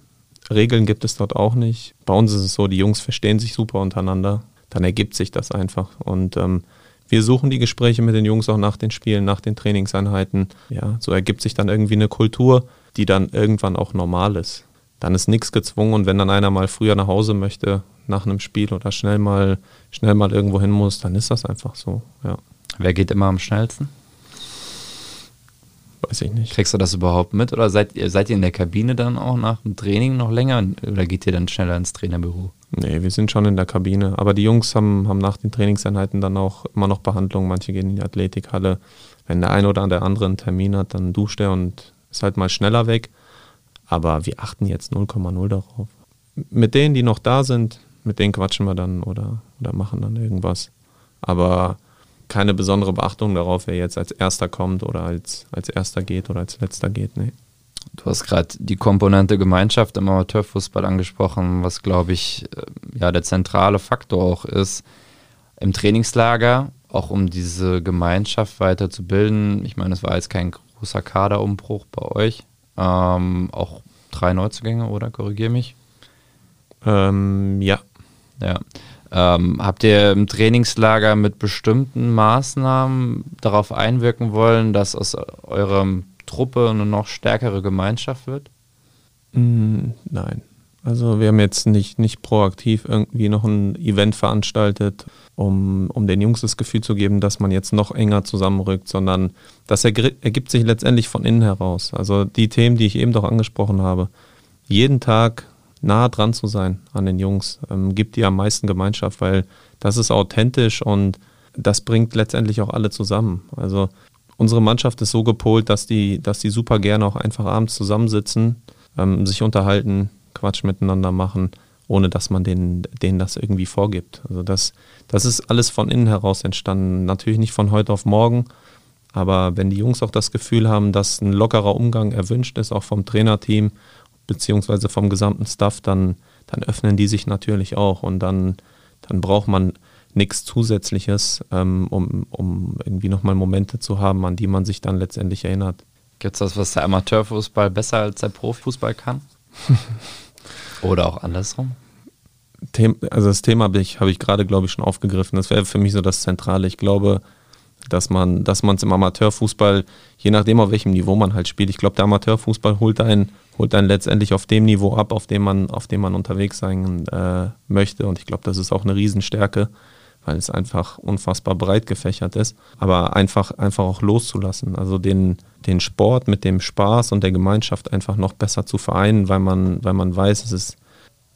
Regeln gibt es dort auch nicht. Bei uns ist es so, die Jungs verstehen sich super untereinander. Dann ergibt sich das einfach. Und ähm, wir suchen die Gespräche mit den Jungs auch nach den Spielen, nach den Trainingseinheiten. Ja, so ergibt sich dann irgendwie eine Kultur, die dann irgendwann auch normal ist. Dann ist nichts gezwungen und wenn dann einer mal früher nach Hause möchte nach einem Spiel oder schnell mal schnell mal irgendwo hin muss, dann ist das einfach so. Ja. Wer geht immer am schnellsten? Weiß ich nicht. Kriegst du das überhaupt mit oder seid ihr, seid ihr in der Kabine dann auch nach dem Training noch länger oder geht ihr dann schneller ins Trainerbüro? Nee, wir sind schon in der Kabine. Aber die Jungs haben, haben nach den Trainingseinheiten dann auch immer noch Behandlung. Manche gehen in die Athletikhalle. Wenn der eine oder der andere einen Termin hat, dann duscht er und ist halt mal schneller weg. Aber wir achten jetzt 0,0 darauf. Mit denen, die noch da sind, mit denen quatschen wir dann oder, oder machen dann irgendwas. Aber keine besondere Beachtung darauf, wer jetzt als erster kommt oder als, als erster geht oder als letzter geht. Nee. Du hast gerade die Komponente Gemeinschaft im Amateurfußball angesprochen, was glaube ich äh, ja der zentrale Faktor auch ist im Trainingslager, auch um diese Gemeinschaft weiterzubilden. Ich meine, es war jetzt kein großer Kaderumbruch bei euch, ähm, auch drei Neuzugänge, oder korrigiere mich? Ähm, ja. Ja. Ähm, habt ihr im Trainingslager mit bestimmten Maßnahmen darauf einwirken wollen, dass aus eurem Truppe eine noch stärkere Gemeinschaft wird? Mm, nein. Also wir haben jetzt nicht, nicht proaktiv irgendwie noch ein Event veranstaltet, um, um den Jungs das Gefühl zu geben, dass man jetzt noch enger zusammenrückt, sondern das ergibt sich letztendlich von innen heraus. Also die Themen, die ich eben doch angesprochen habe. Jeden Tag nah dran zu sein an den Jungs, ähm, gibt dir am meisten Gemeinschaft, weil das ist authentisch und das bringt letztendlich auch alle zusammen. Also unsere Mannschaft ist so gepolt, dass die, dass die super gerne auch einfach abends zusammensitzen, ähm, sich unterhalten, Quatsch miteinander machen, ohne dass man denen, denen das irgendwie vorgibt. Also das, das ist alles von innen heraus entstanden. Natürlich nicht von heute auf morgen, aber wenn die Jungs auch das Gefühl haben, dass ein lockerer Umgang erwünscht ist, auch vom Trainerteam beziehungsweise vom gesamten Staff, dann, dann öffnen die sich natürlich auch und dann, dann braucht man nichts Zusätzliches, ähm, um, um irgendwie nochmal Momente zu haben, an die man sich dann letztendlich erinnert. Gibt es das, was der Amateurfußball besser als der Profifußball kann? Oder auch andersrum? also das Thema habe ich, hab ich gerade, glaube ich, schon aufgegriffen. Das wäre für mich so das Zentrale. Ich glaube, dass man dass es im Amateurfußball, je nachdem auf welchem Niveau man halt spielt, ich glaube, der Amateurfußball holt einen, holt einen letztendlich auf dem Niveau ab, auf dem man, auf dem man unterwegs sein äh, möchte. Und ich glaube, das ist auch eine Riesenstärke weil es einfach unfassbar breit gefächert ist, aber einfach, einfach auch loszulassen. Also den, den Sport mit dem Spaß und der Gemeinschaft einfach noch besser zu vereinen, weil man, weil man weiß, es ist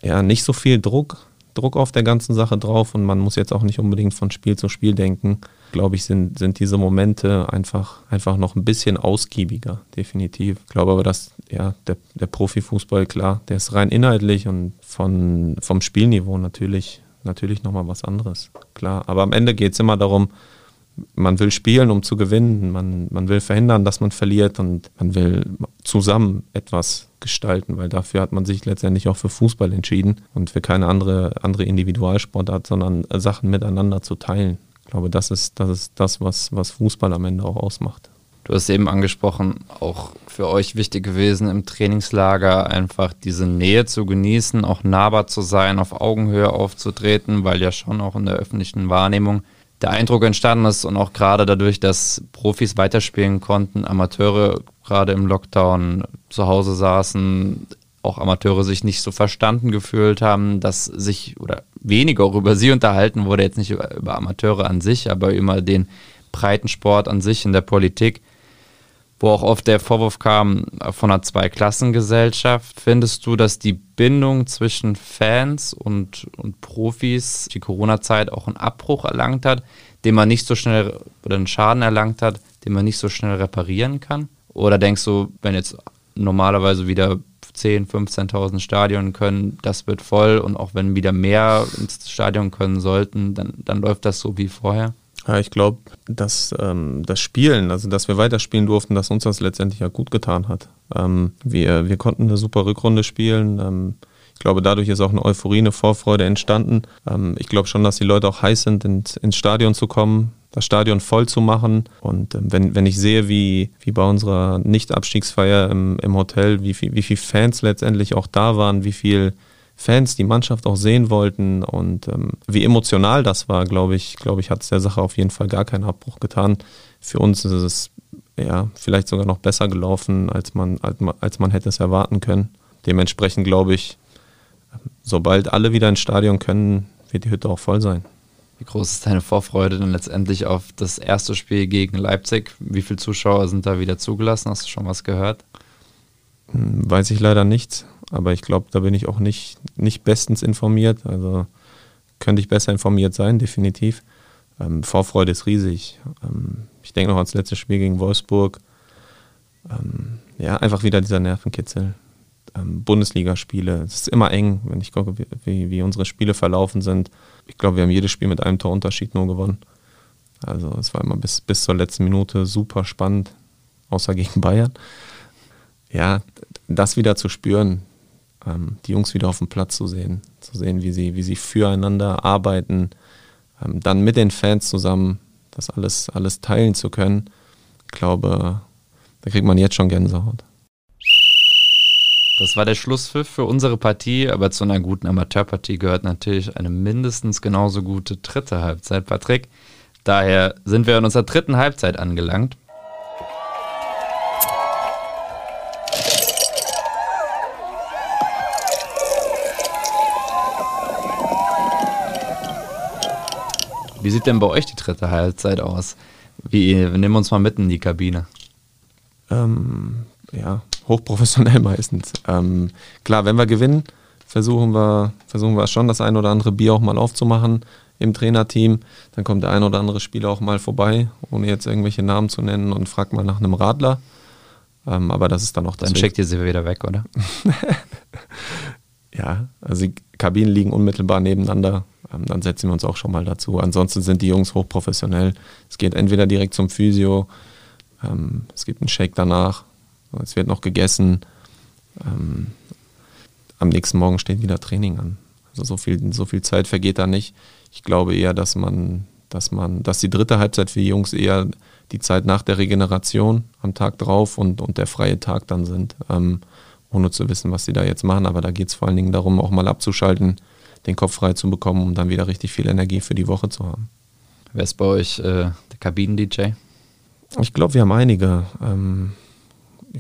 ja nicht so viel Druck, Druck auf der ganzen Sache drauf und man muss jetzt auch nicht unbedingt von Spiel zu Spiel denken. Glaube ich, sind, sind diese Momente einfach, einfach noch ein bisschen ausgiebiger, definitiv. Ich glaube aber, dass ja, der, der Profifußball, klar, der ist rein inhaltlich und von, vom Spielniveau natürlich natürlich nochmal was anderes. Klar. Aber am Ende geht es immer darum, man will spielen, um zu gewinnen. Man, man will verhindern, dass man verliert und man will zusammen etwas gestalten, weil dafür hat man sich letztendlich auch für Fußball entschieden und für keine andere, andere Individualsportart, sondern Sachen miteinander zu teilen. Ich glaube, das ist das, ist das was, was Fußball am Ende auch ausmacht. Du hast eben angesprochen, auch für euch wichtig gewesen im Trainingslager einfach diese Nähe zu genießen, auch nahbar zu sein, auf Augenhöhe aufzutreten, weil ja schon auch in der öffentlichen Wahrnehmung der Eindruck entstanden ist und auch gerade dadurch, dass Profis weiterspielen konnten, Amateure gerade im Lockdown zu Hause saßen, auch Amateure sich nicht so verstanden gefühlt haben, dass sich oder weniger auch über sie unterhalten wurde, jetzt nicht über, über Amateure an sich, aber über den Breitensport an sich in der Politik wo auch oft der Vorwurf kam von einer Zweiklassengesellschaft. Findest du, dass die Bindung zwischen Fans und, und Profis die Corona-Zeit auch einen Abbruch erlangt hat, den man nicht so schnell oder einen Schaden erlangt hat, den man nicht so schnell reparieren kann? Oder denkst du, wenn jetzt normalerweise wieder 10, 15.000 Stadion können, das wird voll und auch wenn wieder mehr ins Stadion können sollten, dann, dann läuft das so wie vorher? Ja, ich glaube, dass ähm, das Spielen, also dass wir weiterspielen durften, dass uns das letztendlich ja gut getan hat. Ähm, wir, wir konnten eine super Rückrunde spielen. Ähm, ich glaube, dadurch ist auch eine Euphorie, eine Vorfreude entstanden. Ähm, ich glaube schon, dass die Leute auch heiß sind, ins, ins Stadion zu kommen, das Stadion voll zu machen. Und ähm, wenn, wenn ich sehe, wie, wie bei unserer Nicht-Abstiegsfeier im, im Hotel, wie viel, wie viel Fans letztendlich auch da waren, wie viel Fans die Mannschaft auch sehen wollten und ähm, wie emotional das war, glaube ich, glaube ich, hat es der Sache auf jeden Fall gar keinen Abbruch getan. Für uns ist es ja vielleicht sogar noch besser gelaufen, als man, als man, als man hätte es erwarten können. Dementsprechend glaube ich, sobald alle wieder ins Stadion können, wird die Hütte auch voll sein. Wie groß ist deine Vorfreude dann letztendlich auf das erste Spiel gegen Leipzig? Wie viele Zuschauer sind da wieder zugelassen? Hast du schon was gehört? Hm, weiß ich leider nicht. Aber ich glaube, da bin ich auch nicht, nicht bestens informiert. Also könnte ich besser informiert sein, definitiv. Ähm, Vorfreude ist riesig. Ähm, ich denke noch ans letzte Spiel gegen Wolfsburg. Ähm, ja, einfach wieder dieser Nervenkitzel. Ähm, Bundesligaspiele. Es ist immer eng, wenn ich gucke, wie, wie unsere Spiele verlaufen sind. Ich glaube, wir haben jedes Spiel mit einem Torunterschied nur gewonnen. Also es war immer bis, bis zur letzten Minute super spannend, außer gegen Bayern ja, das wieder zu spüren, ähm, die Jungs wieder auf dem Platz zu sehen, zu sehen, wie sie, wie sie füreinander arbeiten, ähm, dann mit den Fans zusammen das alles, alles teilen zu können, ich glaube, da kriegt man jetzt schon Gänsehaut. Das war der Schlusspfiff für unsere Partie, aber zu einer guten Amateurpartie gehört natürlich eine mindestens genauso gute dritte Halbzeit, Patrick. Daher sind wir in unserer dritten Halbzeit angelangt. Wie sieht denn bei euch die dritte Halbzeit aus? Wie, wir nehmen uns mal mit in die Kabine. Ähm, ja, hochprofessionell meistens. Ähm, klar, wenn wir gewinnen, versuchen wir, versuchen wir schon, das ein oder andere Bier auch mal aufzumachen im Trainerteam. Dann kommt der ein oder andere Spieler auch mal vorbei, ohne jetzt irgendwelche Namen zu nennen und fragt mal nach einem Radler. Ähm, aber das ist dann auch das. Dann schickt ihr sie wieder weg, oder? ja, also die Kabinen liegen unmittelbar nebeneinander. Ähm, dann setzen wir uns auch schon mal dazu. Ansonsten sind die Jungs hochprofessionell. Es geht entweder direkt zum Physio, ähm, es gibt einen Shake danach, es wird noch gegessen. Ähm, am nächsten Morgen steht wieder Training an. Also so viel, so viel Zeit vergeht da nicht. Ich glaube eher, dass man, dass man, dass die dritte Halbzeit für die Jungs eher die Zeit nach der Regeneration am Tag drauf und, und der freie Tag dann sind, ähm, ohne zu wissen, was sie da jetzt machen. Aber da geht es vor allen Dingen darum, auch mal abzuschalten, den Kopf frei zu bekommen, um dann wieder richtig viel Energie für die Woche zu haben. Wer ist bei euch äh, der Kabinen-DJ? Ich glaube, wir haben einige. Ähm,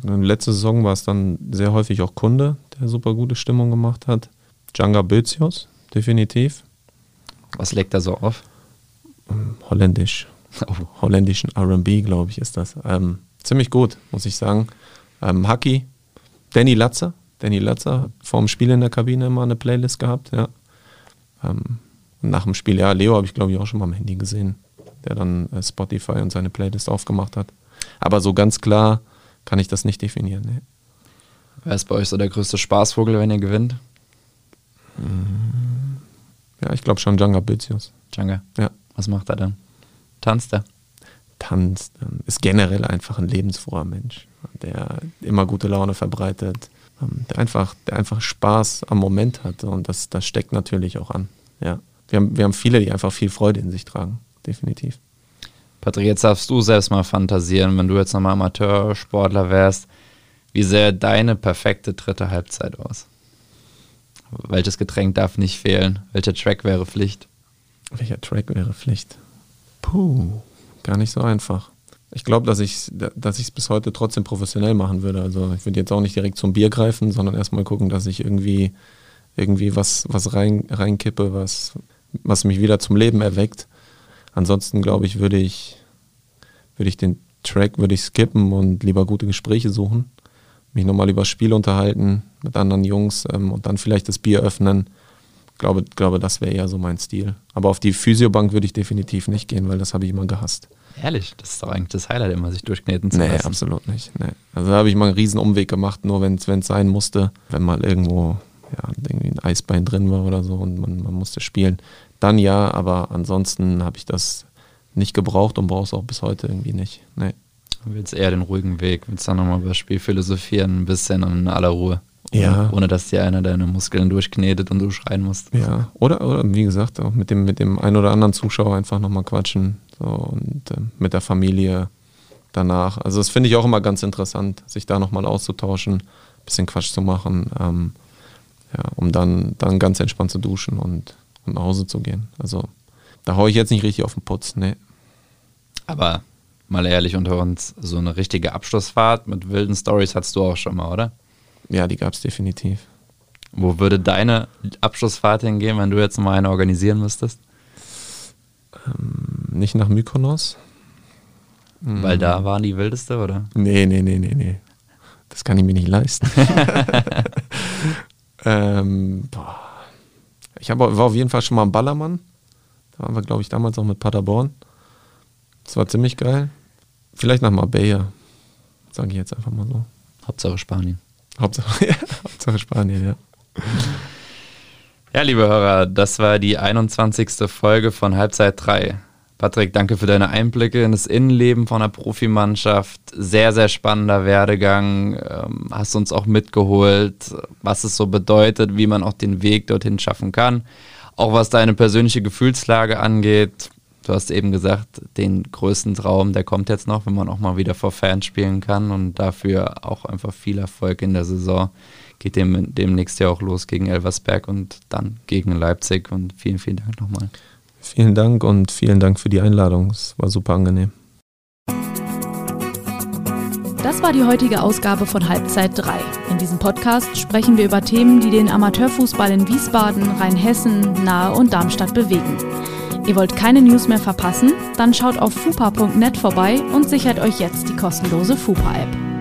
letzte Saison war es dann sehr häufig auch Kunde, der super gute Stimmung gemacht hat. Djanga Bözios, definitiv. Was legt er so auf? Ähm, holländisch. Oh. Holländischen RB, glaube ich, ist das. Ähm, ziemlich gut, muss ich sagen. Ähm, Haki, Danny Latzer. Danny Latzer hat vor dem Spiel in der Kabine immer eine Playlist gehabt, ja. Ähm, nach dem Spiel, ja, Leo habe ich, glaube ich, auch schon mal am Handy gesehen der dann äh, Spotify und seine Playlist aufgemacht hat. Aber so ganz klar kann ich das nicht definieren. Nee. Wer ist bei euch so der größte Spaßvogel, wenn ihr gewinnt? Mm. Ja, ich glaube schon Djanga Bizius. Djanga? Ja. Was macht er dann? Tanzt er? Tanzt. Ähm, ist generell einfach ein lebensfroher Mensch, der immer gute Laune verbreitet, ähm, der einfach, der einfach Spaß am Moment hat. Und das, das steckt natürlich auch an. Ja. Wir haben, wir haben viele, die einfach viel Freude in sich tragen definitiv. Patrick, jetzt darfst du selbst mal fantasieren, wenn du jetzt nochmal Amateursportler wärst, wie sähe deine perfekte dritte Halbzeit aus? Welches Getränk darf nicht fehlen? Welcher Track wäre Pflicht? Welcher Track wäre Pflicht? Puh, gar nicht so einfach. Ich glaube, dass ich es bis heute trotzdem professionell machen würde. Also ich würde jetzt auch nicht direkt zum Bier greifen, sondern erstmal gucken, dass ich irgendwie, irgendwie was, was rein, reinkippe, was, was mich wieder zum Leben erweckt. Ansonsten glaube ich, würde ich, würde ich den Track würde ich skippen und lieber gute Gespräche suchen. Mich nochmal über Spiel unterhalten mit anderen Jungs ähm, und dann vielleicht das Bier öffnen. Ich glaube, glaube, das wäre eher so mein Stil. Aber auf die Physiobank würde ich definitiv nicht gehen, weil das habe ich immer gehasst. Ehrlich, das ist doch eigentlich das Highlight, immer sich durchkneten zu nee, lassen. Nee, absolut nicht. Nee. Also da habe ich mal einen riesen Umweg gemacht, nur wenn es sein musste. Wenn mal irgendwo ja, irgendwie ein Eisbein drin war oder so und man, man musste spielen dann ja, aber ansonsten habe ich das nicht gebraucht und brauche es auch bis heute irgendwie nicht. Nee. Du willst eher den ruhigen Weg, willst dann nochmal über das Spiel philosophieren, ein bisschen in aller Ruhe. Ja. Ohne dass dir einer deine Muskeln durchknetet und du schreien musst. Ja, oder, oder wie gesagt, auch mit dem, mit dem einen oder anderen Zuschauer einfach nochmal quatschen so, und äh, mit der Familie danach. Also das finde ich auch immer ganz interessant, sich da nochmal auszutauschen, ein bisschen Quatsch zu machen, ähm, ja, um dann, dann ganz entspannt zu duschen und und nach Hause zu gehen. Also da haue ich jetzt nicht richtig auf den Putz, nee. Aber mal ehrlich unter uns, so eine richtige Abschlussfahrt mit wilden Stories hattest du auch schon mal, oder? Ja, die gab es definitiv. Wo würde deine Abschlussfahrt hingehen, wenn du jetzt mal eine organisieren müsstest? Ähm, nicht nach Mykonos. Weil da war die wildeste, oder? Nee, nee, nee, nee, nee. Das kann ich mir nicht leisten. ähm. Ich hab, war auf jeden Fall schon mal am Ballermann. Da waren wir, glaube ich, damals auch mit Paderborn. Das war ziemlich geil. Vielleicht nach Marbella, sage ich jetzt einfach mal so. Hauptsache Spanien. Hauptsache, ja, Hauptsache Spanien, ja. Ja, liebe Hörer, das war die 21. Folge von Halbzeit 3. Patrick, danke für deine Einblicke in das Innenleben von einer Profimannschaft. Sehr, sehr spannender Werdegang. Ähm, hast uns auch mitgeholt, was es so bedeutet, wie man auch den Weg dorthin schaffen kann. Auch was deine persönliche Gefühlslage angeht. Du hast eben gesagt, den größten Traum, der kommt jetzt noch, wenn man auch mal wieder vor Fans spielen kann und dafür auch einfach viel Erfolg in der Saison. Geht dem, demnächst ja auch los gegen Elversberg und dann gegen Leipzig und vielen, vielen Dank nochmal. Vielen Dank und vielen Dank für die Einladung. Es war super angenehm. Das war die heutige Ausgabe von Halbzeit 3. In diesem Podcast sprechen wir über Themen, die den Amateurfußball in Wiesbaden, Rheinhessen, Nahe und Darmstadt bewegen. Ihr wollt keine News mehr verpassen? Dann schaut auf fupa.net vorbei und sichert euch jetzt die kostenlose Fupa-App.